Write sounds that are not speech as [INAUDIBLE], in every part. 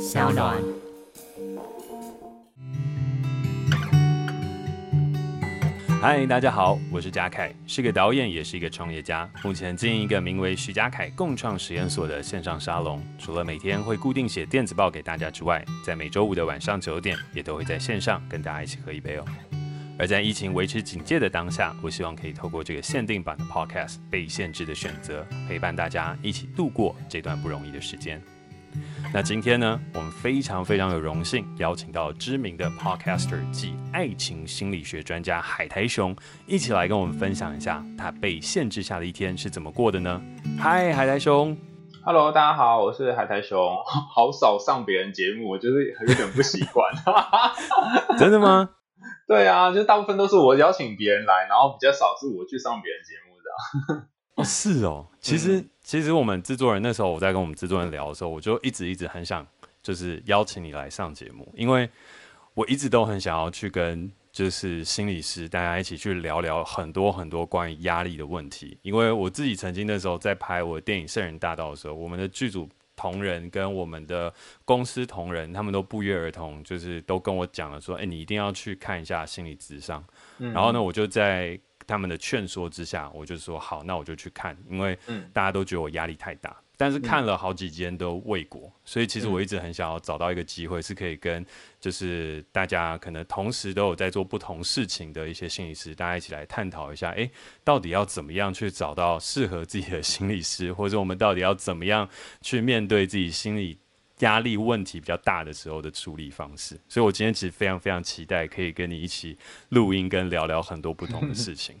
小暖。嗨，大家好，我是嘉凯，是个导演，也是一个创业家。目前经营一个名为徐嘉凯共创实验所的线上沙龙。除了每天会固定写电子报给大家之外，在每周五的晚上九点，也都会在线上跟大家一起喝一杯哦。而在疫情维持警戒的当下，我希望可以透过这个限定版的 Podcast《被限制的选择》，陪伴大家一起度过这段不容易的时间。那今天呢，我们非常非常有荣幸邀请到知名的 Podcaster 及爱情心理学专家海苔熊，一起来跟我们分享一下他被限制下的一天是怎么过的呢？嗨，海苔熊，Hello，大家好，我是海苔熊，好少上别人节目，我就是有点不习惯。[LAUGHS] 真的吗？对啊，就大部分都是我邀请别人来，然后比较少是我去上别人节目的。[LAUGHS] 哦，是哦。其实，嗯、其实我们制作人那时候我在跟我们制作人聊的时候，我就一直一直很想，就是邀请你来上节目，因为我一直都很想要去跟就是心理师大家一起去聊聊很多很多关于压力的问题。因为我自己曾经那时候在拍我电影《圣人大道》的时候，我们的剧组。同仁跟我们的公司同仁，他们都不约而同，就是都跟我讲了说，哎、你一定要去看一下心理咨商。然后呢，我就在他们的劝说之下，我就说好，那我就去看，因为大家都觉得我压力太大。但是看了好几间都未果，嗯，所以其实我一直很想要找到一个机会，是可以跟就是大家可能同时都有在做不同事情的一些心理师，大家一起来探讨一下，哎，到底要怎么样去找到适合自己的心理师，或者我们到底要怎么样去面对自己心理压力问题比较大的时候的处理方式。所以我今天其实非常非常期待可以跟你一起录音，跟聊聊很多不同的事 [LAUGHS] 情。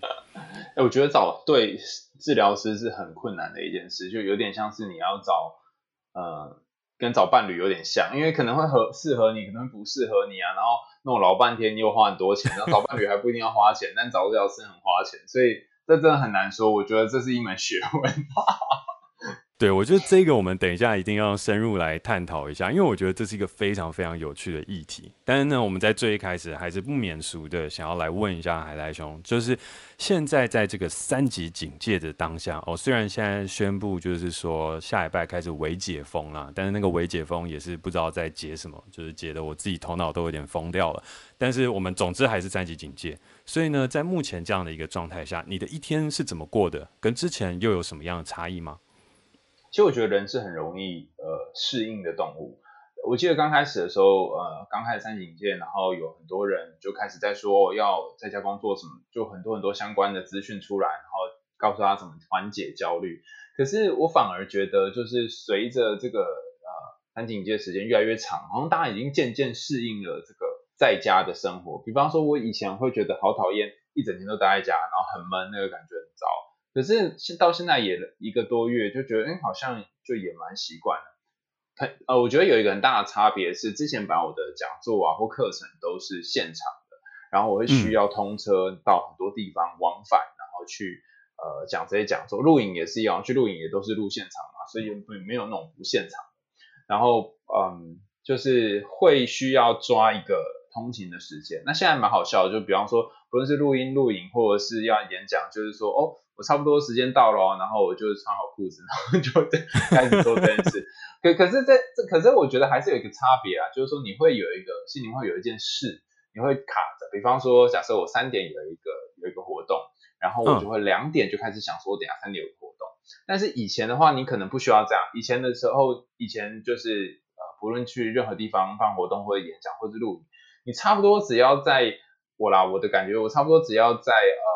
哎，我觉得找对治疗师是很困难的一件事，就有点像是你要找呃，跟找伴侣有点像，因为可能会合适合你，可能不适合你啊，然后弄老半天又花很多钱，[LAUGHS] 然后找伴侣还不一定要花钱，但找治疗师很花钱，所以这真的很难说。我觉得这是一门学问。对，我觉得这个我们等一下一定要深入来探讨一下，因为我觉得这是一个非常非常有趣的议题。但是呢，我们在最一开始还是不免俗的想要来问一下海苔熊，就是现在在这个三级警戒的当下，哦，虽然现在宣布就是说下礼拜开始微解封了，但是那个微解封也是不知道在解什么，就是解得我自己头脑都有点疯掉了。但是我们总之还是三级警戒，所以呢，在目前这样的一个状态下，你的一天是怎么过的？跟之前又有什么样的差异吗？其实我觉得人是很容易呃适应的动物。我记得刚开始的时候，呃，刚开始三级警戒，然后有很多人就开始在说要在家工作什么，就很多很多相关的资讯出来，然后告诉他怎么缓解焦虑。可是我反而觉得，就是随着这个呃三级警戒时间越来越长，好像大家已经渐渐适应了这个在家的生活。比方说，我以前会觉得好讨厌，一整天都待在家，然后很闷，那个感觉很糟。可是现到现在也一个多月，就觉得哎，好像就也蛮习惯了。很呃，我觉得有一个很大的差别是，之前把我的讲座啊或课程都是现场的，然后我会需要通车到很多地方往返，然后去呃讲这些讲座。录影也是一样，去录影也都是录现场嘛，所以也没有那种不现场的。然后嗯，就是会需要抓一个通勤的时间。那现在蛮好笑的，就比方说，不论是录音、录影，或者是要演讲，就是说哦。我差不多时间到了，然后我就穿好裤子，[LAUGHS] 然后就开始做这件事。可可是这这可是我觉得还是有一个差别啊，就是说你会有一个心里会有一件事，你会卡着。比方说，假设我三点有一个有一个活动，然后我就会两点就开始想说，等下三点有个活动。但是以前的话，你可能不需要这样。以前的时候，以前就是呃，不论去任何地方办活动或者演讲或者录影，你差不多只要在我啦，我的感觉，我差不多只要在呃。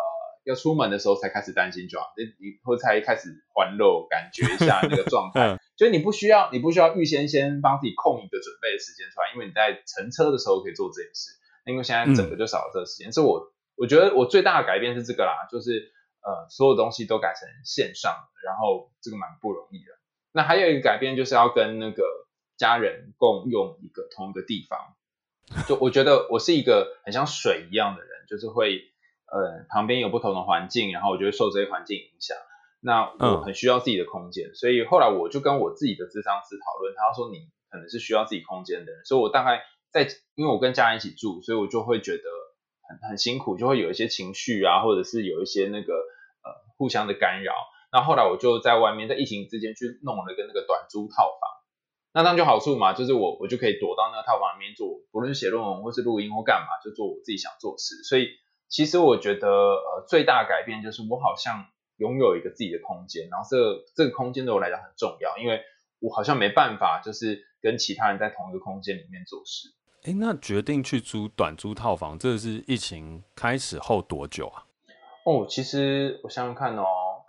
要出门的时候才开始担心，就好，你你或才开始环肉，感觉一下那个状态。[LAUGHS] 所以你不需要，你不需要预先先帮自己空一个准备的时间出来，因为你在乘车的时候可以做这件事。因为现在整个就少了这个时间，所以我我觉得我最大的改变是这个啦，就是呃所有东西都改成线上，然后这个蛮不容易的。那还有一个改变就是要跟那个家人共用一个同一个地方。就我觉得我是一个很像水一样的人，就是会。呃，旁边有不同的环境，然后我就会受这些环境影响。那我很需要自己的空间，嗯，所以后来我就跟我自己的智商师讨论，他说你可能是需要自己空间的人，所以我大概在，因为我跟家人一起住，所以我就会觉得很很辛苦，就会有一些情绪啊，或者是有一些那个呃互相的干扰。那后来我就在外面，在疫情之间去弄了一个那个短租套房，那当然就好处嘛，就是我我就可以躲到那个套房里面做，不论是写论文或是录音或干嘛，就做我自己想做的事。所以其实我觉得呃最大改变就是我好像拥有一个自己的空间，然后这个这个空间对我来讲很重要，因为我好像没办法就是跟其他人在同一个空间里面做事。哎，那决定去租短租套房，这是疫情开始后多久啊？哦，其实我想想看哦，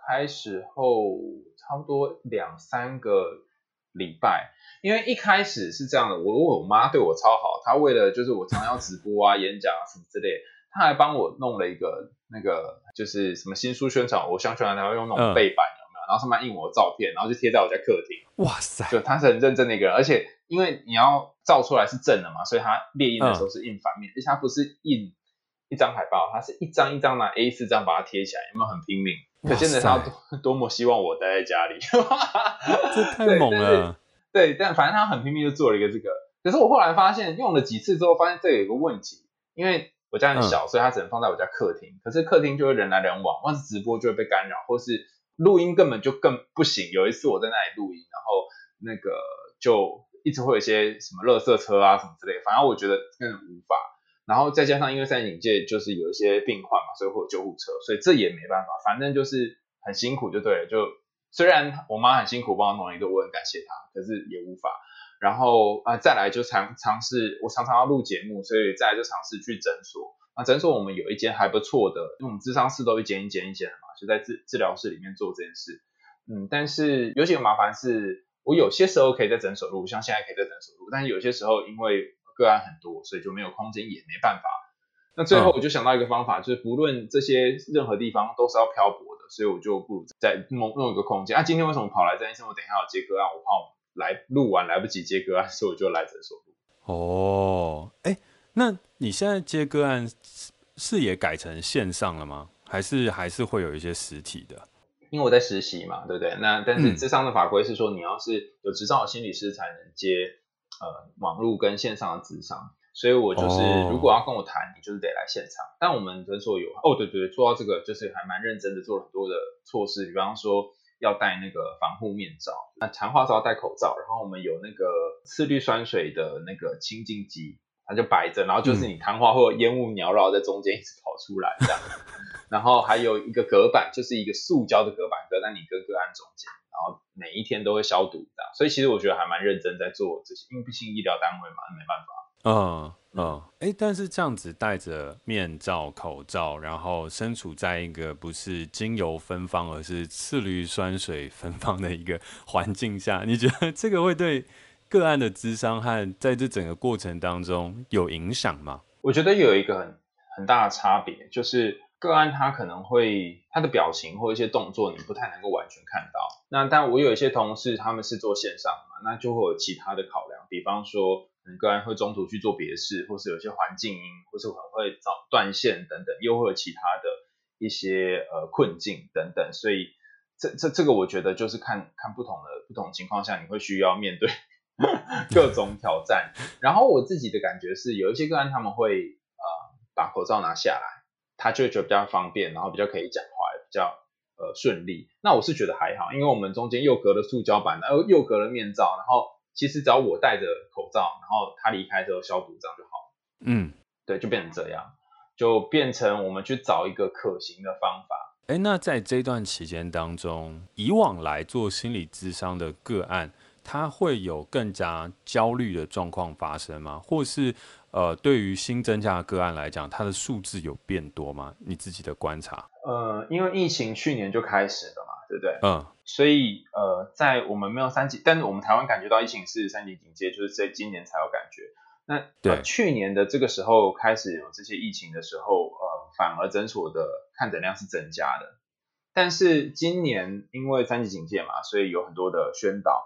开始后差不多两三个礼拜，因为一开始是这样的，我我妈对我超好，她为了就是我常常要直播啊、演讲啊什么之类，她还帮我弄了一个那个就是什么新书宣传，我想宣传，她会用那种背板有没有？然后上面印我的照片，然后就贴在我家客厅。哇塞，就他是很认真的一个人，而且因为你要照出来是正的嘛，所以他列印的时候是印反面，而且他不是印。一张海报，他是一张一张拿 A 四这样把它贴起来，有没有很拼命？可见得他多多么希望我待在家里，这太猛了。对，对，但反正他很拼命就做了一个这个。可是我后来发现，用了几次之后，发现这有一个问题，因为我家很小，嗯、所以它只能放在我家客厅。可是客厅就会人来人往，或是直播就会被干扰，或是录音根本就更不行。有一次我在那里录音，然后那个就一直会有一些什么垃圾车啊什么之类，反正我觉得根本无法。然后再加上因为三级警戒，就是有一些病患嘛，所以会有救护车，所以这也没办法，反正就是很辛苦就对了。就虽然我妈很辛苦帮我弄一个，我很感谢她，可是也无法。然后啊、呃，再来就尝尝试，我常常要录节目，所以再来就尝试去诊所。那诊所我们有一间还不错的，因为我们智商室都一间一间一间的嘛，就在治治疗室里面做这件事。嗯，但是有几个麻烦是，我有些时候可以在诊所录，像现在可以在诊所录，但是有些时候因为个案很多，所以就没有空间，也没办法。那最后我就想到一个方法，嗯、就是不论这些任何地方都是要漂泊的，所以我就不如在弄弄一个空间。啊，今天为什么跑来这医生我等一下要接个案，我怕我来录完来不及接个案，所以我就来诊所录。哦，哎、欸，那你现在接个案是也改成线上了吗？还是还是会有一些实体的？因为我在实习嘛，对不对？那但是智商的法规是说，你要是有执照的心理师才能接。呃，网络跟线上的智商，所以我就是、oh. 如果要跟我谈，你就是得来现场。但我们诊所有哦，对对对，做到这个就是还蛮认真的，做了很多的措施，比方说要戴那个防护面罩，那谈话时要戴口罩，然后我们有那个次氯酸水的那个清净机，它就摆着，然后就是你谈话会有烟雾缭绕在中间一直跑出来这样，[LAUGHS] 然后还有一个隔板，就是一个塑胶的隔板，隔在你跟个案中间。然后每一天都会消毒的，所以其实我觉得还蛮认真在做这些，因为毕竟医疗单位嘛，没办法。嗯嗯，哎、嗯，但是这样子戴着面罩、口罩，然后身处在一个不是精油芬芳，而是次氯酸水芬芳的一个 [LAUGHS] 环境下，你觉得这个会对个案的智商和在这整个过程当中有影响吗？我觉得有一个很很大的差别，就是。个案他可能会他的表情或一些动作你不太能够完全看到。那但我有一些同事他们是做线上嘛，那就会有其他的考量，比方说可能个案会中途去做别的事，或是有些环境音，或是可能会找断线等等，又会有其他的一些呃困境等等。所以这这这个我觉得就是看看不同的不同情况下，你会需要面对 [LAUGHS] 各种挑战。然后我自己的感觉是，有一些个案他们会呃把口罩拿下来。他就会觉得比较方便，然后比较可以讲话，比较呃顺利。那我是觉得还好，因为我们中间又隔了塑胶板，然后又隔了面罩，然后其实只要我戴着口罩，然后他离开之后消毒这样就好。嗯，对，就变成这样，就变成我们去找一个可行的方法。哎，那在这段期间当中，以往来做心理咨商的个案，他会有更加焦虑的状况发生吗？或是？呃，对于新增加的个案来讲，它的数字有变多吗？你自己的观察？呃，因为疫情去年就开始了嘛，对不对？嗯。所以呃，在我们没有三级，但是我们台湾感觉到疫情是三级警戒，就是在今年才有感觉。那对、呃、去年的这个时候开始有这些疫情的时候，呃，反而诊所的看诊量是增加的。但是今年因为三级警戒嘛，所以有很多的宣导，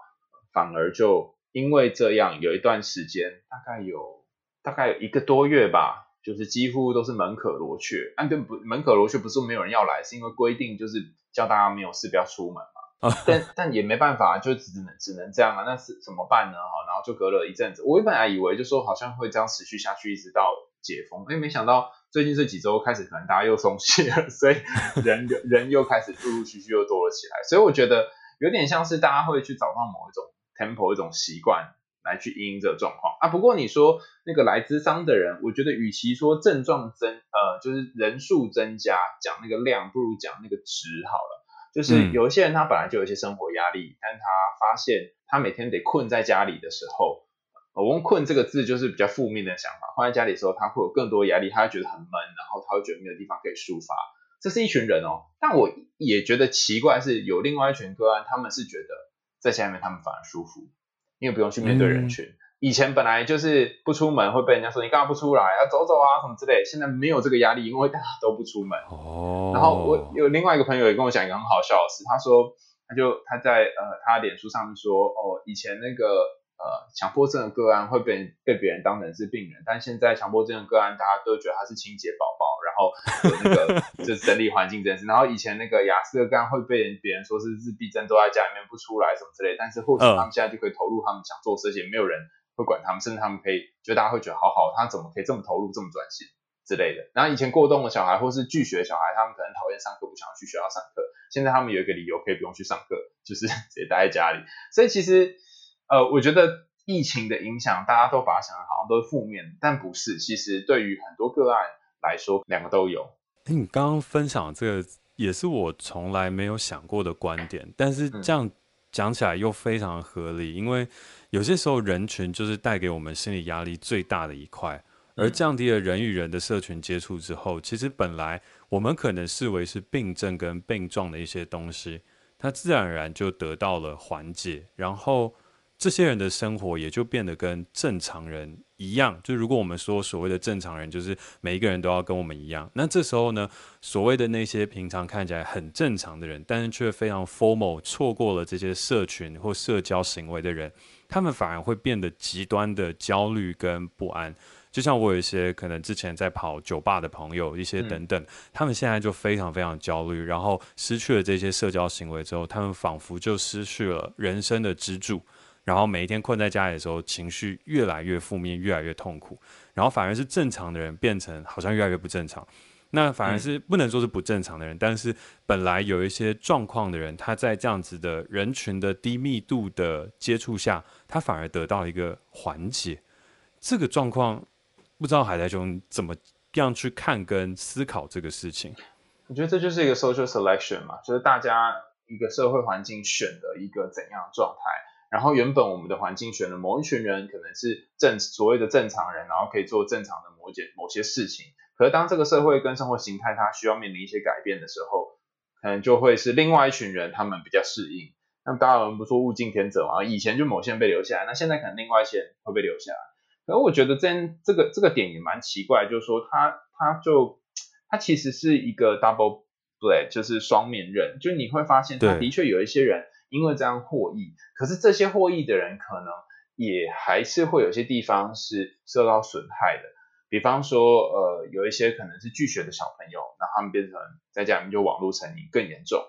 反而就因为这样有一段时间，大概有。大概有一个多月吧，就是几乎都是门可罗雀。啊，对不，门可罗雀不是没有人要来，是因为规定就是叫大家没有事不要出门嘛。但但也没办法，就只能只能这样啊。那是怎么办呢？哈，然后就隔了一阵子。我本来以为就说好像会这样持续下去，一直到解封。哎，没想到最近这几周开始，可能大家又松懈了，所以人人又开始陆陆续续又多了起来。所以我觉得有点像是大家会去找到某一种 tempo、一种习惯来去因应这个状况啊。不过你说那个来咨商的人，我觉得与其说症状增，呃，就是人数增加，讲那个量，不如讲那个值好了。就是有一些人他本来就有一些生活压力，嗯、但他发现他每天得困在家里的时候，我用“困”这个字就是比较负面的想法。放在家里的时候，他会有更多压力，他会觉得很闷，然后他会觉得没有地方可以抒发。这是一群人哦，但我也觉得奇怪，是有另外一群个案，他们是觉得在家里面他们反而舒服，因为不用去面对人群。嗯以前本来就是不出门会被人家说你干嘛不出来啊走走啊什么之类，现在没有这个压力，因为大家都不出门。哦。然后我有另外一个朋友也跟我讲一个很好笑的事，他说他就他在呃他脸书上面说哦以前那个呃强迫症的个案会被被别人当成是病人，但现在强迫症的个案大家都觉得他是清洁宝宝，然后有那个 [LAUGHS] 就是整理环境这件事。然后以前那个亚斯的个案会被人别人说是自闭症，都在家里面不出来什么之类，但是或许他们现在就可以投入他们想做事情，没有人。会管他们，甚至他们可以，就大家会觉得好好，他怎么可以这么投入，这么专心之类的。然后以前过动的小孩，或是拒学的小孩，他们可能讨厌上课，不想要去学校上课。现在他们有一个理由可以不用去上课，就是 [LAUGHS] 直接待在家里。所以其实，呃，我觉得疫情的影响，大家都把它想的好像都是负面，但不是。其实对于很多个案来说，两个都有。你刚刚分享这个也是我从来没有想过的观点，但是这样讲起来又非常合理，因为。有些时候，人群就是带给我们心理压力最大的一块，而降低了人与人的社群接触之后，其实本来我们可能视为是病症跟病状的一些东西，它自然而然就得到了缓解，然后这些人的生活也就变得跟正常人一样。就如果我们说所谓的正常人，就是每一个人都要跟我们一样，那这时候呢，所谓的那些平常看起来很正常的人，但是却非常 formal，错过了这些社群或社交行为的人。他们反而会变得极端的焦虑跟不安，就像我有一些可能之前在跑酒吧的朋友，一些等等，嗯、他们现在就非常非常焦虑，然后失去了这些社交行为之后，他们仿佛就失去了人生的支柱，然后每一天困在家里的时候，情绪越来越负面，越来越痛苦，然后反而是正常的人变成好像越来越不正常。那反而是不能说是不正常的人，嗯、但是本来有一些状况的人，他在这样子的人群的低密度的接触下，他反而得到一个缓解。这个状况，不知道海苔兄怎么样去看跟思考这个事情？我觉得这就是一个 social selection 嘛，就是大家一个社会环境选的一个怎样的状态。然后原本我们的环境选了某一群人，可能是正所谓的正常人，然后可以做正常的某件某些事情。可是当这个社会跟生活形态它需要面临一些改变的时候，可能就会是另外一群人，他们比较适应。那么当然我们不说物竞天择嘛，以前就某些人被留下来，那现在可能另外一些人会被留下来。可是我觉得这这个这个点也蛮奇怪，就是说他他就他其实是一个 double blade，就是双面刃。就你会发现，他的确有一些人因为这样获益，可是这些获益的人可能也还是会有些地方是受到损害的。比方说，呃，有一些可能是拒学的小朋友，那他们变成在家里面就网络成瘾更严重。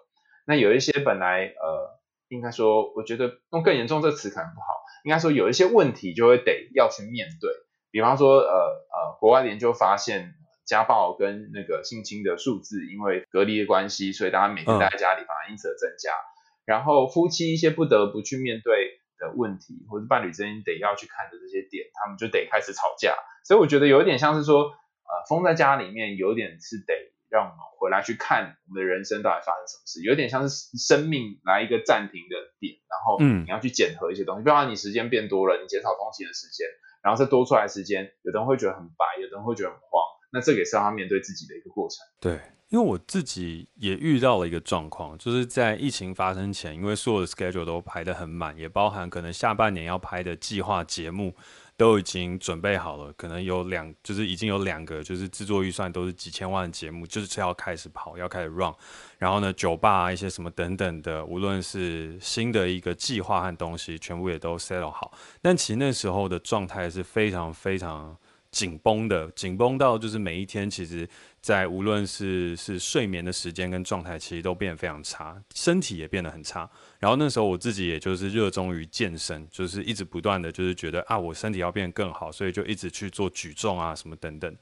那有一些本来，呃，应该说，我觉得用更严重这个词可能不好，应该说有一些问题就会得要去面对。比方说，呃呃，国外的研究发现，家暴跟那个性侵的数字，因为隔离的关系，所以大家每天待在家里，反而因此而增加。嗯。然后夫妻一些不得不去面对的问题，或者伴侣之间得要去看的这些点，他们就得开始吵架。所以我觉得有一点像是说，呃，封在家里面，有点是得让我们回来去看我们的人生到底发生什么事，有点像是生命来一个暂停的点，然后你要去检核一些东西，嗯、不然你时间变多了，你减少通勤的时间，然后再多出来时间，有的人会觉得很白，有的人会觉得很慌，那这也是让他面对自己的一个过程。对，因为我自己也遇到了一个状况，就是在疫情发生前，因为所有的 schedule 都排得很满，也包含可能下半年要拍的计划节目。都已经准备好了，可能有两，就是已经有两个，就是制作预算都是几千万的节目，就是要开始跑，要开始 run。然后呢，酒吧啊，一些什么等等的，无论是新的一个计划和东西，全部也都 settle 好。但其实那时候的状态是非常非常紧绷的，紧绷到就是每一天，其实在无论是是睡眠的时间跟状态，其实都变得非常差，身体也变得很差。然后那时候我自己也就是热衷于健身，就是一直不断的就是觉得啊，我身体要变得更好，所以就一直去做举重啊什么等等。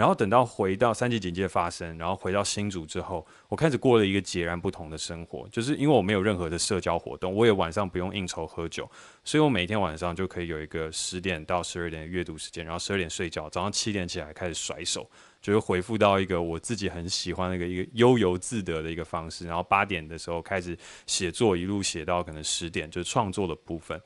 然后等到回到三级警戒发生，然后回到新竹之后，我开始过了一个截然不同的生活，就是因为我没有任何的社交活动，我也晚上不用应酬喝酒，所以我每天晚上就可以有一个十点到十二点的阅读时间，然后十二点睡觉，早上七点起来开始甩手，就是回复到一个我自己很喜欢的一个一个悠游自得的一个方式，然后八点的时候开始写作，一路写到可能十点，就是创作的部分。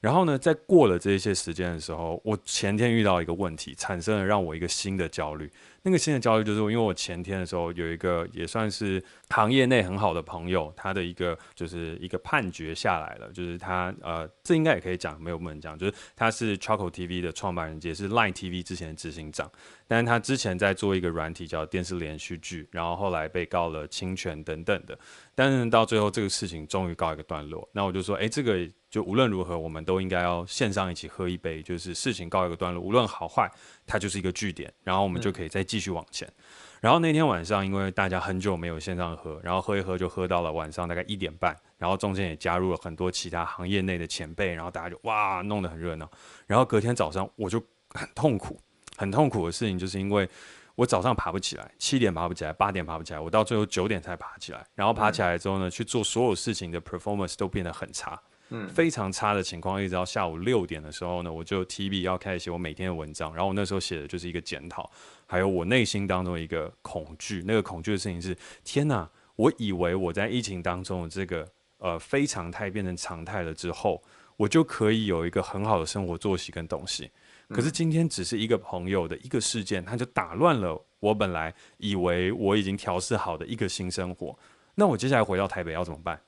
然后呢，在过了这些时间的时候，我前天遇到一个问题，产生了让我一个新的焦虑。那个新的焦虑就是，因为我前天的时候有一个也算是行业内很好的朋友，他的一个就是一个判决下来了，就是他呃，这应该也可以讲，没有不能讲，就是他是 Charcoal TV 的创办人，也是 Line TV 之前的执行长，但是他之前在做一个软体叫电视连续剧，然后后来被告了侵权等等的，但是到最后这个事情终于告一个段落，那我就说，哎，这个就无论如何，我们都应该要线上一起喝一杯，就是事情告一个段落，无论好坏。它就是一个据点，然后我们就可以再继续往前。然后那天晚上，因为大家很久没有线上喝，然后喝一喝就喝到了晚上大概一点半，然后中间也加入了很多其他行业内的前辈，然后大家就哇弄得很热闹。然后隔天早上我就很痛苦，很痛苦的事情就是因为我早上爬不起来，七点爬不起来，八点爬不起来，我到最后九点才爬起来。然后爬起来之后呢，去做所有事情的 performance 都变得很差。嗯，非常差的情况，一直到下午六点的时候呢，我就提笔要开始写我每天的文章。然后我那时候写的就是一个检讨，还有我内心当中一个恐惧。那个恐惧的事情是：天哪！我以为我在疫情当中的这个呃非常态变成常态了之后，我就可以有一个很好的生活作息跟东西。可是今天只是一个朋友的一个事件，他就打乱了我本来以为我已经调试好的一个新生活。那我接下来回到台北要怎么办？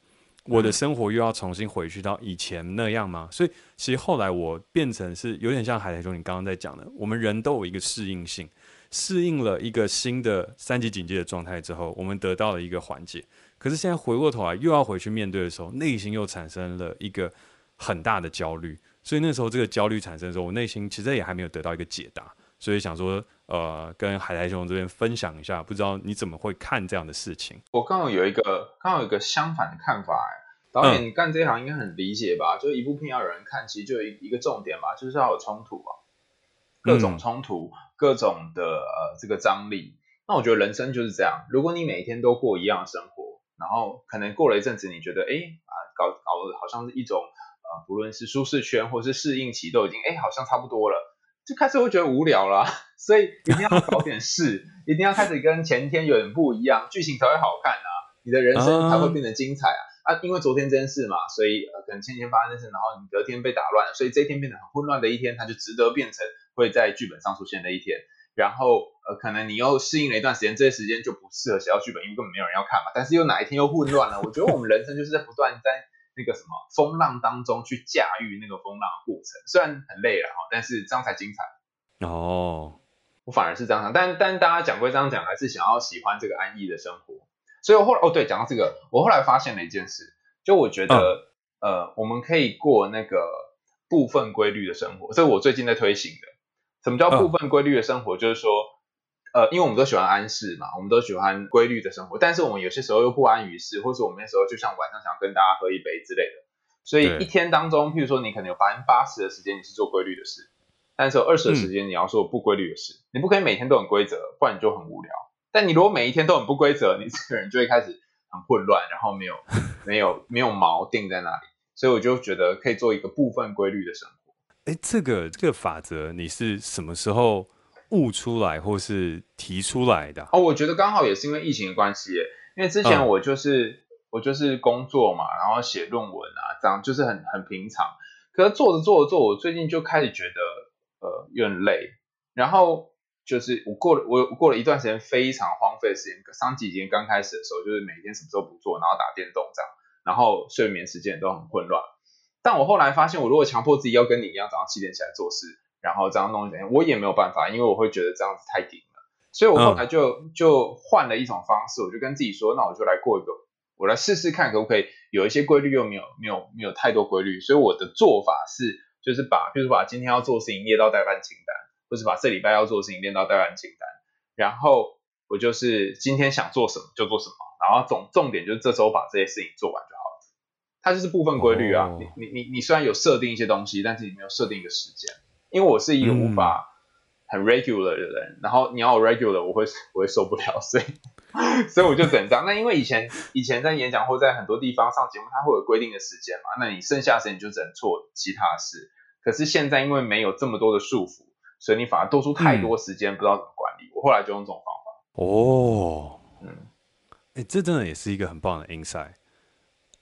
我的生活又要重新回去到以前那样吗？所以其实后来我变成是有点像海苔兄你刚刚在讲的，我们人都有一个适应性，适应了一个新的三级警戒的状态之后，我们得到了一个缓解。可是现在回过头来又要回去面对的时候，内心又产生了一个很大的焦虑。所以那时候这个焦虑产生的时候，我内心其实也还没有得到一个解答。所以想说，呃，跟海苔熊这边分享一下，不知道你怎么会看这样的事情？我刚好有一个，刚好有一个相反的看法，哎，导演，你干这一行应该很理解吧？嗯、就一部片要有人看，其实就一一个重点吧，就是要有冲突啊，各种冲突，嗯、各种的呃这个张力。那我觉得人生就是这样，如果你每天都过一样的生活，然后可能过了一阵子，你觉得，哎啊，搞搞的好像是一种呃，不论是舒适圈或是适应期，都已经哎好像差不多了。就开始会觉得无聊了，所以一定要搞点事，一定要开始跟前天有点不一样，剧情才会好看啊，你的人生才会变得精彩啊！啊，因为昨天这件事嘛，所以呃，可能前天发生的事，然后你隔天被打乱了，所以这一天变得很混乱的一天，它就值得变成会在剧本上出现的一天。然后呃，可能你又适应了一段时间，这些时间就不适合写到剧本，因为根本没有人要看嘛。但是又哪一天又混乱了？我觉得我们人生就是在不断在。那个什么风浪当中去驾驭那个风浪的过程，虽然很累了哈，但是这样才精彩哦。我反而是这样想，但但大家讲归这样讲，还是想要喜欢这个安逸的生活。所以我后来哦对，讲到这个，我后来发现了一件事，就我觉得、嗯、呃，我们可以过那个部分规律的生活，这是我最近在推行的。什么叫部分规律的生活？嗯、就是说。呃，因为我们都喜欢安适嘛，我们都喜欢规律的生活，但是我们有些时候又不安于世，或者我们那时候就像晚上想跟大家喝一杯之类的，所以一天当中，譬如说你可能有百分之八十的时间你是做规律的事，但是有二十的时间你要做不规律的事，嗯，你不可以每天都很规则，不然你就很无聊。但你如果每一天都很不规则，你这个人就会开始很混乱，然后没有 [LAUGHS] 没有没有锚定在那里，所以我就觉得可以做一个部分规律的生活。哎，这个这个法则你是什么时候悟出来或是提出来的哦，我觉得刚好也是因为疫情的关系，因为之前我就是、嗯、我就是工作嘛，然后写论文啊，这样就是很很平常。可是做着做着做，我最近就开始觉得呃有点累，然后就是我过了我过了一段时间非常荒废的时间，上几天刚开始的时候，就是每天什么都不做，然后打电动这样，然后睡眠时间都很混乱。但我后来发现，我如果强迫自己要跟你一样早上七点起来做事。然后这样弄一点，我也没有办法，因为我会觉得这样子太顶了，所以我后来就、嗯、就换了一种方式，我就跟自己说，那我就来过一个，我来试试看可不可以有一些规律，又没有没有没有太多规律，所以我的做法是，就是把，比如说把今天要做的事情列到待办清单，或是把这礼拜要做的事情列到待办清单，然后我就是今天想做什么就做什么，然后总重点就是这周把这些事情做完就好了，它就是部分规律啊。哦、你你你你虽然有设定一些东西，但是你没有设定一个时间。因为我是一个无法很 regular 的人，嗯、然后你要我 regular，我会 [LAUGHS] 我会受不了，[LAUGHS] 所以所以我就整张。那因为以前以前在演讲或在很多地方上节目，它会有规定的时间嘛，那你剩下的时间你就只能做其他的事。可是现在因为没有这么多的束缚，所以你反而多出太多时间，嗯、不知道怎么管理。我后来就用这种方法。哦，嗯，哎、欸，这真的也是一个很棒的 insight。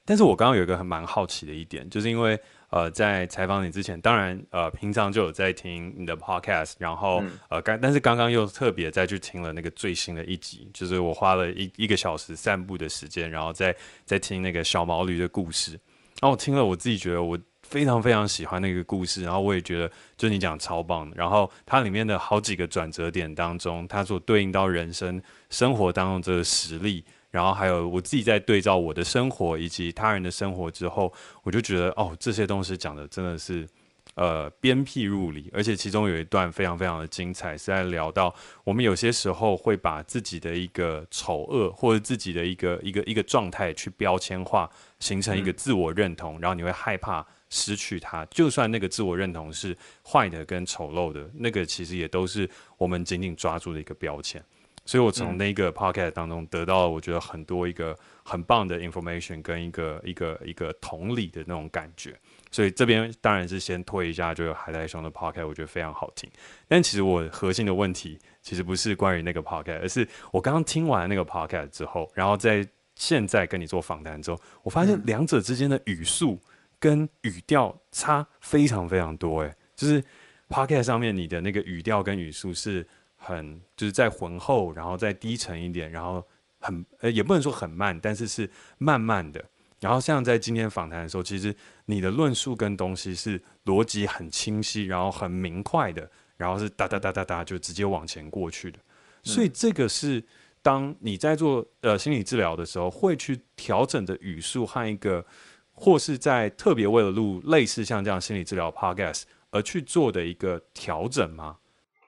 但是我刚刚有一个很蛮好奇的一点，就是因为呃，在采访你之前，当然呃，平常就有在听你的 podcast，然后、嗯、呃，刚但是刚刚又特别再去听了那个最新的一集，就是我花了一一个小时散步的时间，然后再再听那个小毛驴的故事，然后我听了，我自己觉得我。非常非常喜欢那个故事，然后我也觉得，就你讲超棒的。然后它里面的好几个转折点当中，它所对应到人生生活当中这个实例，然后还有我自己在对照我的生活以及他人的生活之后，我就觉得哦，这些东西讲的真的是。呃，鞭辟入里，而且其中有一段非常非常的精彩，是在聊到我们有些时候会把自己的一个丑恶或者自己的一个一个一个状态去标签化，形成一个自我认同，嗯、然后你会害怕失去它。就算那个自我认同是坏的跟丑陋的，那个其实也都是我们紧紧抓住的一个标签。所以我从那个 podcast 当中得到了我觉得很多一个很棒的 information 跟一个一个一个同理的那种感觉。所以这边当然是先推一下，就有海带熊的 podcast，我觉得非常好听。但其实我核心的问题其实不是关于那个 podcast，而是我刚刚听完那个 podcast 之后，然后在现在跟你做访谈之后，我发现两者之间的语速跟语调差非常非常多。诶，就是 podcast 上面你的那个语调跟语速是很就是在浑厚，然后再低沉一点，然后很呃也不能说很慢，但是是慢慢的。然后像在今天访谈的时候，其实你的论述跟东西是逻辑很清晰，然后很明快的，然后是哒哒哒哒哒就直接往前过去的。所以这个是当你在做呃心理治疗的时候，会去调整的语速和一个，或是在特别为了录类似像这样心理治疗 podcast 而去做的一个调整吗？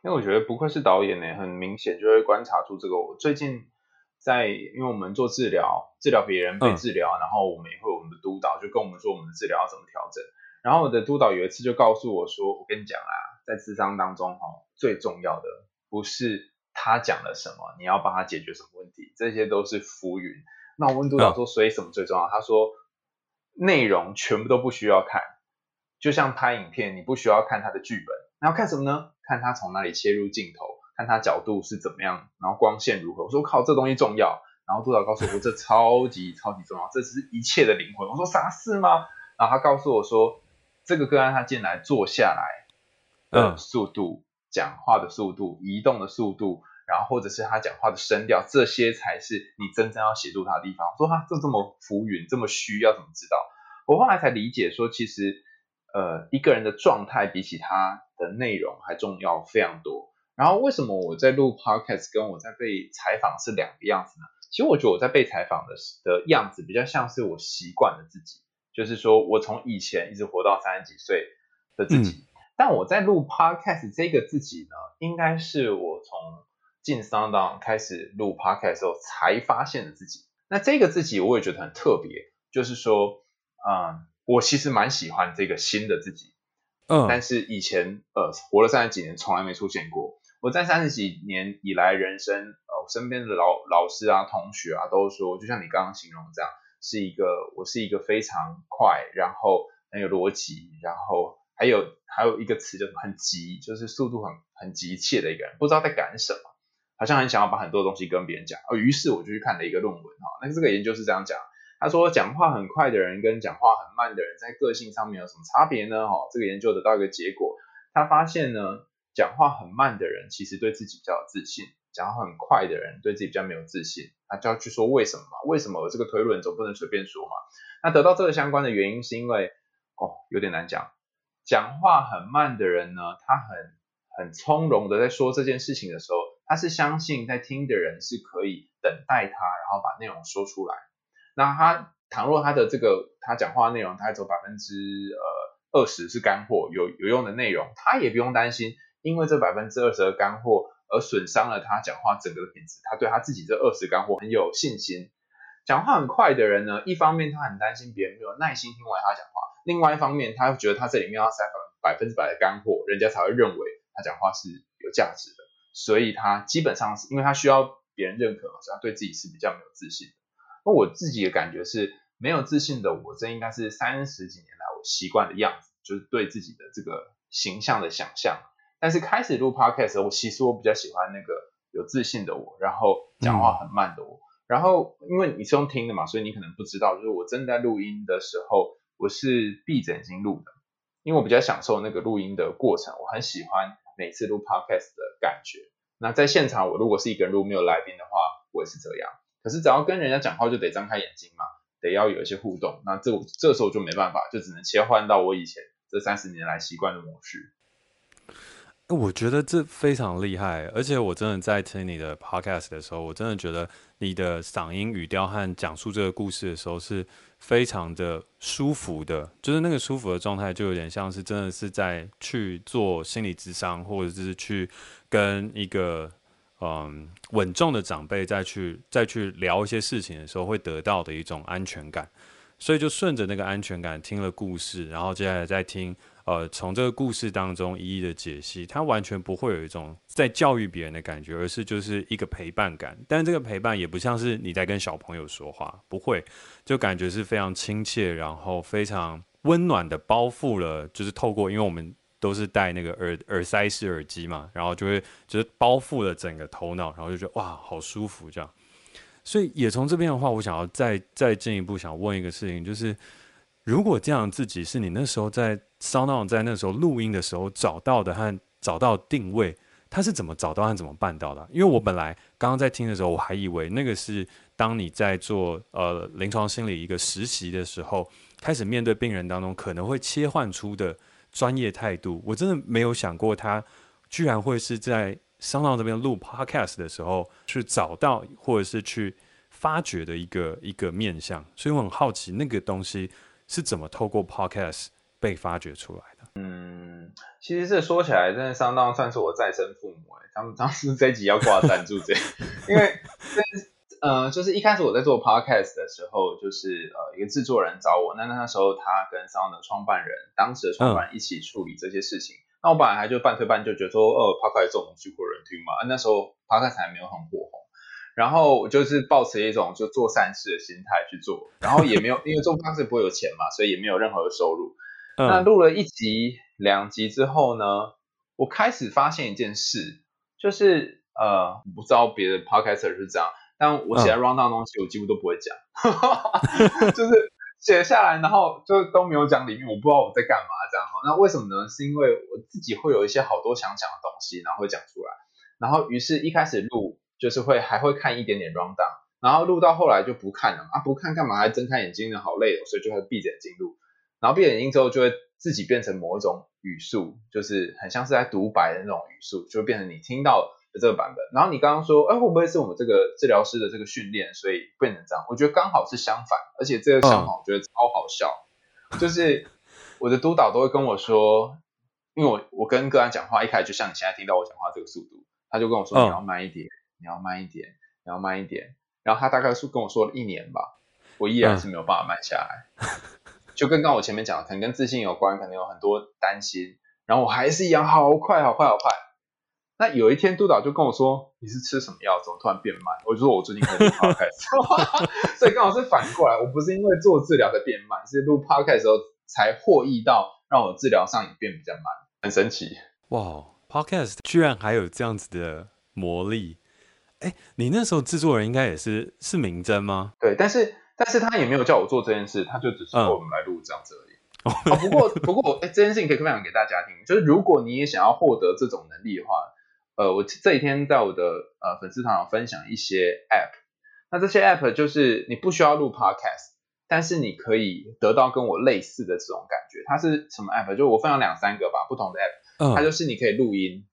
因为我觉得不愧是导演呢，很明显就会观察出这个。我最近。在，因为我们做治疗，治疗别人被治疗，嗯、然后我们也会有我们的督导就跟我们说我们的治疗要怎么调整。然后我的督导有一次就告诉我说：“我跟你讲啊，在智商当中哈，最重要的不是他讲了什么，你要帮他解决什么问题，这些都是浮云。”那我问督导说：“所以什么最重要？”嗯、他说：“内容全部都不需要看，就像拍影片，你不需要看他的剧本，那要看什么呢？看他从哪里切入镜头。”看他角度是怎么样，然后光线如何。我说靠，这东西重要。然后督导告诉我说，这超级超级重要，这是一切的灵魂。我说啥事吗？然后他告诉我说，这个个案他进来坐下来的速度、嗯、讲话的速度、移动的速度，然后或者是他讲话的声调，这些才是你真正要协助他的地方。我说他这这么浮云，这么虚，要怎么知道？我后来才理解说，其实呃一个人的状态比起他的内容还重要非常多。然后为什么我在录 podcast 跟我在被采访是两个样子呢？其实我觉得我在被采访的的样子比较像是我习惯的自己，就是说我从以前一直活到三十几岁的自己。嗯、但我在录 podcast 这个自己呢，应该是我从进 SoundOn 开始录 podcast 的时候才发现的自己。那这个自己我也觉得很特别，就是说，嗯，我其实蛮喜欢这个新的自己，嗯，但是以前呃活了三十几年从来没出现过。我在三十几年以来，人生呃，我身边的老老师啊、同学啊，都说，就像你刚刚形容的这样，是一个我是一个非常快，然后很有逻辑，然后还有还有一个词叫很急，就是速度很很急切的一个人，不知道在赶什么，好像很想要把很多东西跟别人讲。哦，于是我就去看了一个论文哈，那这个研究是这样讲，他说讲话很快的人跟讲话很慢的人在个性上面有什么差别呢？哈，这个研究得到一个结果，他发现呢。讲话很慢的人，其实对自己比较有自信；讲话很快的人，对自己比较没有自信。那就要去说为什么嘛？为什么我这个推论总不能随便说嘛？那得到这个相关的原因，是因为哦，有点难讲。讲话很慢的人呢，他很很从容的在说这件事情的时候，他是相信在听的人是可以等待他，然后把内容说出来。那他倘若他的这个他讲话内容，他走百分之呃二十是干货，有有用的内容，他也不用担心。因为这百分之二十的干货而损伤了他讲话整个的品质，他对他自己这二十干货很有信心。讲话很快的人呢，一方面他很担心别人没有耐心听完他讲话，另外一方面他又觉得他这里面要塞百分之百的干货，人家才会认为他讲话是有价值的。所以他基本上是因为他需要别人认可，所以他对自己是比较没有自信的。那我自己的感觉是，没有自信的我，这应该是三十几年来我习惯的样子，就是对自己的这个形象的想象。但是开始录 podcast 时候，我其实我比较喜欢那个有自信的我，然后讲话很慢的我。然后因为你是用听的嘛，所以你可能不知道，就是我正在录音的时候，我是闭着眼睛录的，因为我比较享受那个录音的过程，我很喜欢。每次录 podcast 的感觉，那在现场我如果是一个人录没有来宾的话，我也是这样。可是只要跟人家讲话就得张开眼睛嘛，得要有一些互动。那这这时候就没办法，就只能切换到我以前这三十年来习惯的模式。我觉得这非常厉害，而且我真的在听你的 podcast 的时候，我真的觉得你的嗓音语调和讲述这个故事的时候是非常的舒服的，就是那个舒服的状态，就有点像是真的是在去做心理咨商，或者是去跟一个嗯稳重的长辈再去再去聊一些事情的时候，会得到的一种安全感。所以就顺着那个安全感听了故事，然后接下来再听。呃，从这个故事当中一一的解析，他完全不会有一种在教育别人的感觉，而是就是一个陪伴感。但这个陪伴也不像是你在跟小朋友说话，不会，就感觉是非常亲切，然后非常温暖的包覆了，就是透过，因为我们都是戴那个耳耳塞式耳机嘛，然后就会就是包覆了整个头脑，然后就觉得哇，好舒服这样。所以也从这边的话，我想要再再进一步想问一个事情，就是。如果这样自己是你那时候在 sound 在那时候录音的时候找到的和找到定位，他是怎么找到和怎么办到的？因为我本来刚刚在听的时候，我还以为那个是当你在做呃临床心理一个实习的时候，开始面对病人当中可能会切换出的专业态度。我真的没有想过他居然会是在 SoundOn 这边录 Podcast 的时候去找到或者是去发掘的一个一个面向。所以我很好奇那个东西。是怎么透过 Podcast 被发掘出来的？嗯，其实这说起来，真的相当算是我再生父母哎。他们当时这集要挂赞助这，[LAUGHS] 因为，呃，就是一开始我在做 Podcast 的时候，就是呃一个制作人找我，那那时候他跟 SoundOn 的创办人，当时的创办人一起处理这些事情。嗯、那我本来还就半推半就，觉得说，呃，Podcast 这种东西会有人听嘛？那时候 Podcast 还没有很火红。然后我就是抱持一种就做善事的心态去做，然后也没有，[LAUGHS] 因为做方式不会有钱嘛，所以也没有任何的收入。嗯、那录了一集、两集之后呢，我开始发现一件事，就是呃，我不知道别的 podcaster 是这样，但我写在 rundown 东西我几乎都不会讲，嗯、就是写下来，然后就都没有讲里面，我不知道我在干嘛这样。那为什么呢？是因为我自己会有一些好多想讲的东西，然后会讲出来，然后于是一开始录。就是会还会看一点点 rundown，然后录到后来就不看了啊，不看干嘛还睁开眼睛呢？好累哦，所以就会闭着眼睛录，然后闭着眼睛之后就会自己变成某一种语速，就是很像是在独白的那种语速，就会变成你听到的这个版本。然后你刚刚说，哎，会不会是我们这个治疗师的这个训练，所以变成这样？我觉得刚好是相反，而且这个想法我觉得超好笑，就是我的督导都会跟我说，因为我我跟个案讲话，一开始就像你现在听到我讲话这个速度，他就跟我说你要慢一点。你要慢一点，你要慢一点。然后他大概是跟我说了一年吧，我依然是没有办法慢下来。嗯、就跟刚我前面讲的，可能跟自信有关，可能有很多担心。然后我还是一样，好快，好快，好快。那有一天督导就跟我说：“你是吃什么药，怎么突然变慢？”我就说：“我最近开始 [LAUGHS] podcast。”所以刚好是反过来，我不是因为做治疗的变慢，是录 podcast 的时候才获益到，让我治疗上也变比较慢，很神奇。哇，podcast 居然还有这样子的魔力。哎，你那时候制作人应该也是是明真吗？对，但是但是他也没有叫我做这件事，他就只是说我们来录这样子而已。嗯哦、不过不过，哎，这件事情可以分享给大家听，就是如果你也想要获得这种能力的话，呃，我这几天在我的呃粉丝团有分享一些 App，那这些 App 就是你不需要录 Podcast，但是你可以得到跟我类似的这种感觉。它是什么 App？就我分享两三个吧，不同的 App，它就是你可以录音，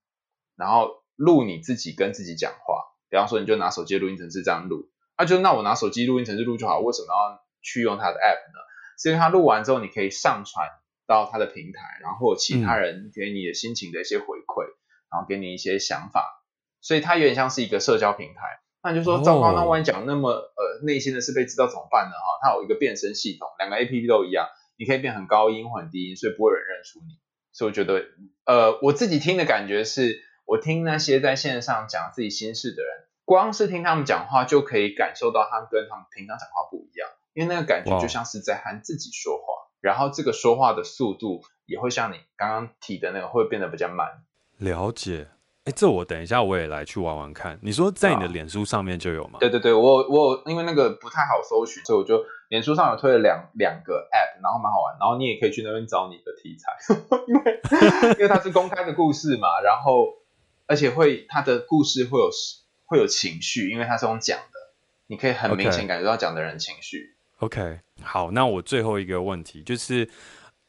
然后录你自己跟自己讲话。比方说，你就拿手机录音程式这样录，啊，就那我拿手机录音程式录就好，为什么要去用它的 app 呢？是因为它录完之后，你可以上传到它的平台，然后其他人给你的心情的一些回馈，然后给你一些想法，所以它有点像是一个社交平台。那你就说糟糕，那万一讲那么呃内心的事被知道怎么办呢？哈，它有一个变声系统，两个 A P P 都一样，你可以变很高音或很低音，所以不会有人认出你。所以我觉得，呃，我自己听的感觉是，我听那些在线上讲自己心事的人，光是听他们讲话就可以感受到他们跟他们平常讲话不一样，因为那个感觉就像是在和自己说话，然后这个说话的速度也会像你刚刚提的那个会变得比较慢。了解。哎，这我等一下我也来去玩玩看。你说在你的脸书上面就有吗？对对对，我我因为那个不太好搜寻，所以我就脸书上有推了两两个 app，然后蛮好玩。然后你也可以去那边找你的题材，[LAUGHS] 因为因为它是公开的故事嘛，然后而且会它的故事会有会有情绪，因为它是用讲的，你可以很明显感觉到讲的人情绪。OK，, okay 好，那我最后一个问题就是。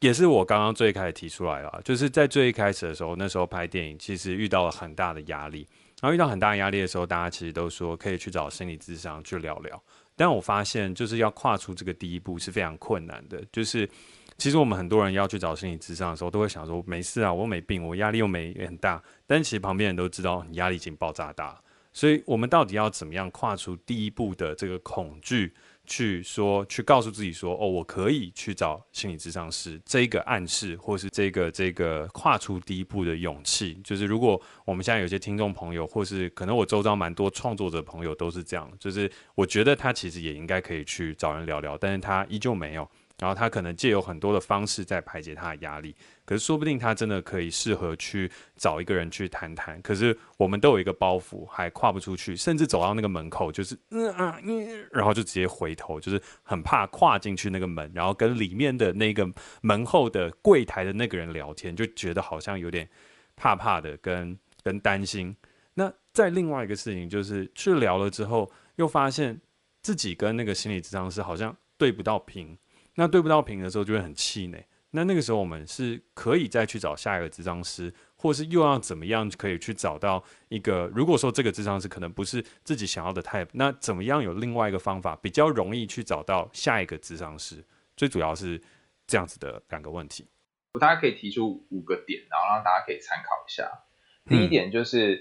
也是我刚刚最开始提出来了，就是在最一开始的时候，那时候拍电影其实遇到了很大的压力，然后遇到很大压力的时候，大家其实都说可以去找心理咨商去聊聊，但我发现就是要跨出这个第一步是非常困难的，就是其实我们很多人要去找心理咨商的时候，都会想说没事啊，我没病，我压力又没很大，但其实旁边人都知道你压力已经爆炸大，所以我们到底要怎么样跨出第一步的这个恐惧？去说，去告诉自己说，哦，我可以去找心理咨商师，这个暗示，或是这个这个跨出第一步的勇气，就是如果我们现在有些听众朋友，或是可能我周遭蛮多创作者朋友都是这样，就是我觉得他其实也应该可以去找人聊聊，但是他依旧没有。然后他可能借有很多的方式在排解他的压力，可是说不定他真的可以适合去找一个人去谈谈。可是我们都有一个包袱，还跨不出去，甚至走到那个门口就是嗯啊嗯，然后就直接回头，就是很怕跨进去那个门，然后跟里面的那个门后的柜台的那个人聊天，就觉得好像有点怕怕的跟，跟担心。那再另外一个事情就是去聊了之后，又发现自己跟那个心理咨商师好像对不到频。那对不到频的时候就会很气馁。那那个时候我们是可以再去找下一个智商师，或是又要怎么样可以去找到一个？如果说这个智商师可能不是自己想要的 type，那怎么样有另外一个方法比较容易去找到下一个智商师？最主要是这样子的两个问题。大家可以提出五个点，然后让大家可以参考一下。第一点就是，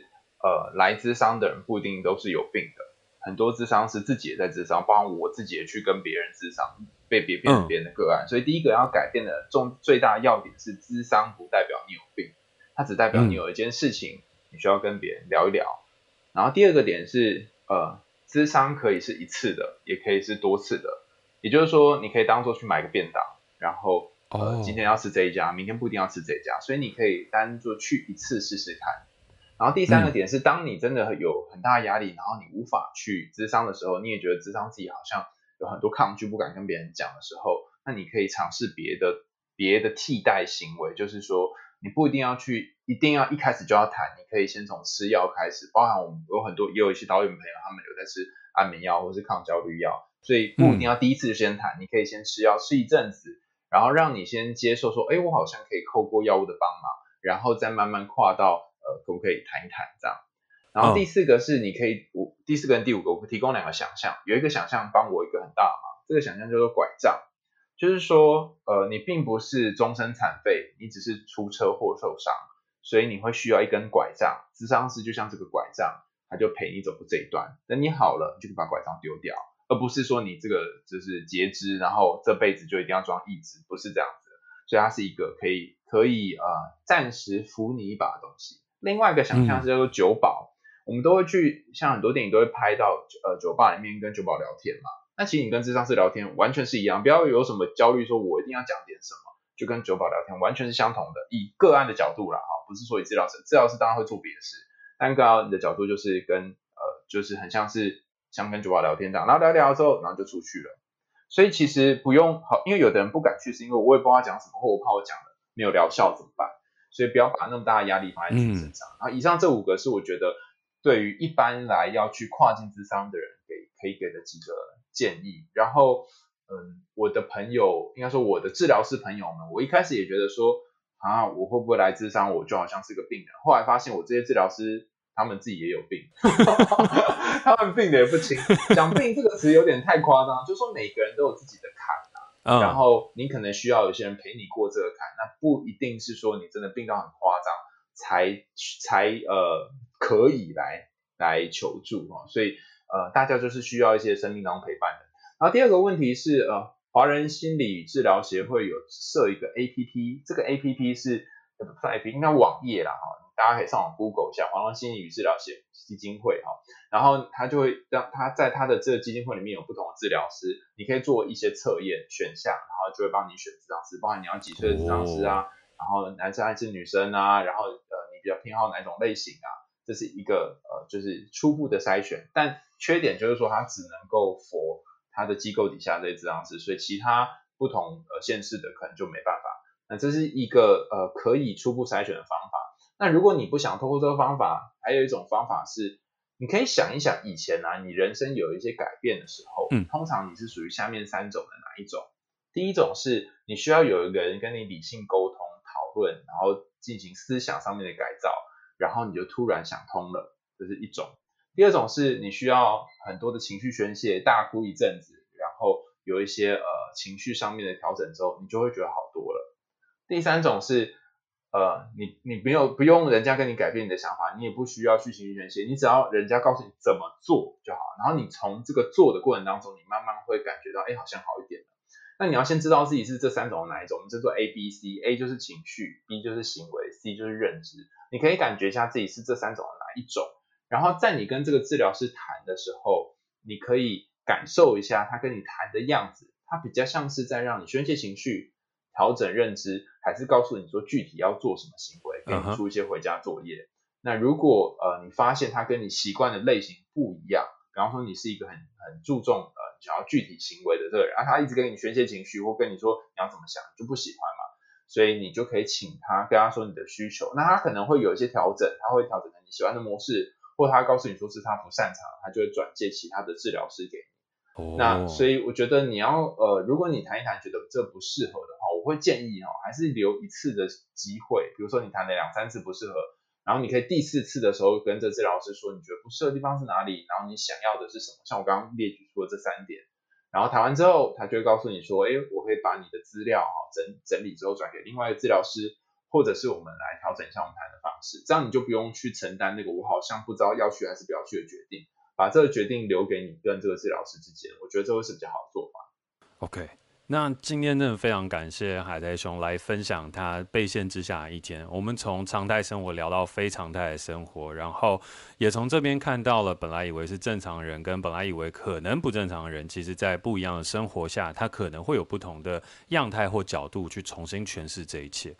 嗯、呃，来智商的人不一定都是有病的，很多智商师自己也在智商，包括我自己也去跟别人智商。被别别别人的个案，嗯、所以第一个要改变的重最大要点是，智商不代表你有病，它只代表你有一件事情，你需要跟别人聊一聊。嗯、然后第二个点是，呃，智商可以是一次的，也可以是多次的，也就是说，你可以当做去买个便当，然后呃，今天要吃这一家，明天不一定要吃这一家，所以你可以当做去一次试试看。然后第三个点是，当你真的有很大压力，然后你无法去智商的时候，你也觉得智商自己好像。有很多抗拒，不敢跟别人讲的时候，那你可以尝试别的别的替代行为，就是说你不一定要去，一定要一开始就要谈，你可以先从吃药开始。包含我们有很多也有一些导演朋友，他们有在吃安眠药或是抗焦虑药，所以不一定要第一次就先谈，你可以先吃药吃一阵子，然后让你先接受说，哎，我好像可以透过药物的帮忙，然后再慢慢跨到呃，可不可以谈一谈这样。然后第四个是你可以，我第四个跟第五个，我提供两个想象，有一个想象帮我一个很大的忙，这个想象叫做拐杖，就是说，呃，你并不是终身残废，你只是出车祸受伤，所以你会需要一根拐杖，智商师就像这个拐杖，他就陪你走过这一段，等你好了，你就可以把拐杖丢掉，而不是说你这个就是截肢，然后这辈子就一定要装义肢，不是这样子，所以它是一个可以可以呃暂时扶你一把的东西。另外一个想象是叫做酒保。嗯我们都会去，像很多电影都会拍到，呃，酒吧里面跟酒保聊天嘛。那其实你跟智商师聊天完全是一样，不要有什么焦虑，说我一定要讲点什么，就跟酒保聊天完全是相同的。以个案的角度啦，哈，不是说以治疗师，治疗师当然会做别的事，但个案的角度就是跟，呃，就是很像是像跟酒保聊天这样，然后聊聊之后，然后就出去了。所以其实不用好，因为有的人不敢去，是因为我也不知道他讲什么，或我怕我讲了没有疗效怎么办？所以不要把那么大的压力放在自己身上。嗯、然后以上这五个是我觉得。对于一般来要去跨境咨商的人，给可以给的几个建议。然后，嗯，我的朋友，应该说我的治疗师朋友们，我一开始也觉得说，啊，我会不会来咨商，我就好像是个病人。后来发现，我这些治疗师，他们自己也有病，[LAUGHS] 他们病的也不轻。讲病这个词有点太夸张，就说每个人都有自己的坎啊。然后你可能需要有些人陪你过这个坎，那不一定是说你真的病到很夸张才才呃。可以来来求助哈，所以呃，大家就是需要一些生命当中陪伴的。然后第二个问题是，呃，华人心理治疗协会有设一个 APP，这个 APP 是不算 APP，应该网页啦哈，大家可以上网 Google 一下华人心理与治疗协基金会哈，然后他就会让他在他的这个基金会里面有不同的治疗师，你可以做一些测验选项，然后就会帮你选治疗师，包含你要几岁的治疗师啊，然后男生还是女生啊，然后呃你比较偏好哪种类型啊，这是一个呃就是初步的筛选，但缺点就是说它只能够 for 他的机构底下这些治疗师，所以其他不同呃县市的可能就没办法。那这是一个呃可以初步筛选的方法。那如果你不想透过这个方法，还有一种方法是，你可以想一想以前啊，你人生有一些改变的时候，嗯，通常你是属于下面三种的哪一种？第一种是你需要有一个人跟你理性沟通讨论，然后进行思想上面的改造，然后你就突然想通了，这是一种。第二种是你需要很多的情绪宣泄，大哭一阵子，然后有一些呃情绪上面的调整之后，你就会觉得好多了。第三种是。呃，你你没有不用人家跟你改变你的想法，你也不需要去情绪宣泄，你只要人家告诉你怎么做就好。然后你从这个做的过程当中，你慢慢会感觉到，哎，好像好一点。那你要先知道自己是这三种的哪一种，我们叫做 A B C，A 就是情绪，B 就是行为，C 就是认知。你可以感觉一下自己是这三种的哪一种，然后在你跟这个治疗师谈的时候，你可以感受一下他跟你谈的样子，他比较像是在让你宣泄情绪。调整认知，还是告诉你说具体要做什么行为，给你出一些回家作业。Uh -huh. 那如果呃你发现他跟你习惯的类型不一样，比方说你是一个很很注重呃想要具体行为的这个人，啊他一直跟你宣泄情绪，或跟你说你要怎么想，你就不喜欢嘛，所以你就可以请他跟他说你的需求，那他可能会有一些调整，他会调整成你喜欢的模式，或他告诉你说是他不擅长，他就会转介其他的治疗师给你。Oh. 那所以我觉得你要呃，如果你谈一谈觉得这不适合的话，我会建议哦，还是留一次的机会。比如说你谈了两三次不适合，然后你可以第四次的时候跟这治疗师说，你觉得不适合的地方是哪里，然后你想要的是什么？像我刚刚列举出的这三点，然后谈完之后，他就会告诉你说，哎，我会把你的资料哈整整理之后转给另外一个治疗师，或者是我们来调整一下我们谈的方式，这样你就不用去承担那个我好像不知道要去还是不要去的决定。把这个决定留给你跟这个治疗师之间，我觉得这会是比较好的做法。OK，那今天真的非常感谢海苔熊来分享他被限制下的一天。我们从常态生活聊到非常态的生活，然后也从这边看到了本来以为是正常人跟本来以为可能不正常人，其实在不一样的生活下，他可能会有不同的样态或角度去重新诠释这一切。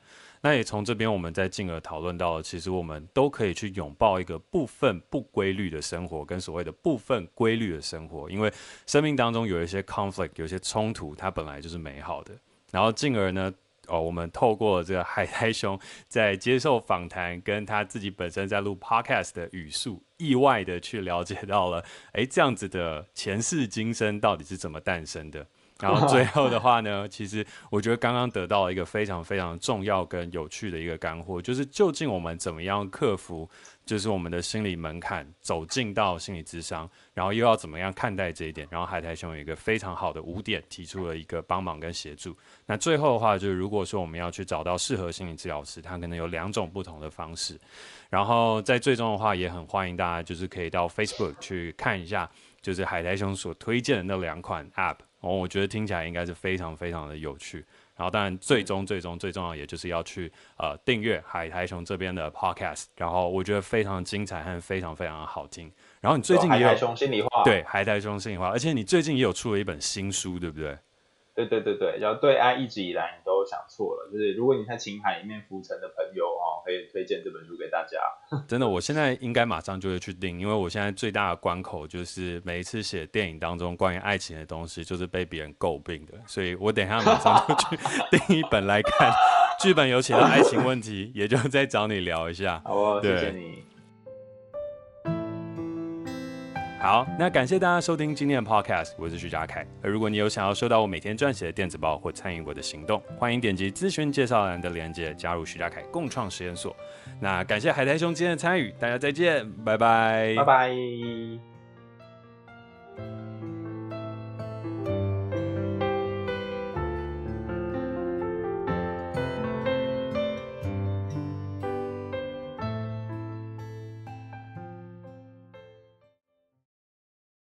那也从这边，我们再进而讨论到，其实我们都可以去拥抱一个部分不规律的生活，跟所谓的部分规律的生活，因为生命当中有一些 conflict，有一些冲突，它本来就是美好的。然后进而呢，哦，我们透过这个海苔兄在接受访谈，跟他自己本身在录 podcast 的语速，意外的去了解到了，诶，这样子的前世今生到底是怎么诞生的。然后最后的话呢，其实我觉得刚刚得到了一个非常非常重要跟有趣的一个干货，就是究竟我们怎么样克服，就是我们的心理门槛，走进到心理咨商，然后又要怎么样看待这一点。然后海苔兄有一个非常好的五点，提出了一个帮忙跟协助。那最后的话，就是如果说我们要去找到适合心理治疗师，他可能有两种不同的方式。然后在最终的话，也很欢迎大家就是可以到 Facebook 去看一下，就是海苔兄所推荐的那两款 App。哦，我觉得听起来应该是非常非常的有趣。然后，当然最终最终最重要，也就是要去呃订阅海苔熊这边的 Podcast。然后，我觉得非常精彩和非常非常的好听。然后，你最近也有海苔熊心里话，对，海苔熊心里话，而且你最近也有出了一本新书，对不对？对对对对，叫对爱一直以来你都想错了，就是如果你在情海里面浮沉的朋友哦，可以推荐这本书给大家。[LAUGHS] 真的，我现在应该马上就会去订，因为我现在最大的关口就是每一次写电影当中关于爱情的东西，就是被别人诟病的，所以我等一下马上就去 [LAUGHS] 订一本来看。剧本有写到爱情问题，也就再找你聊一下。好哦，谢谢你。好，那感谢大家收听今天的 podcast，我是徐嘉凯。而如果你有想要收到我每天撰写的电子报或参与我的行动，欢迎点击资讯介绍栏的链接，加入徐嘉凯共创实验所。那感谢海苔兄今天的参与，大家再见，拜拜，拜拜。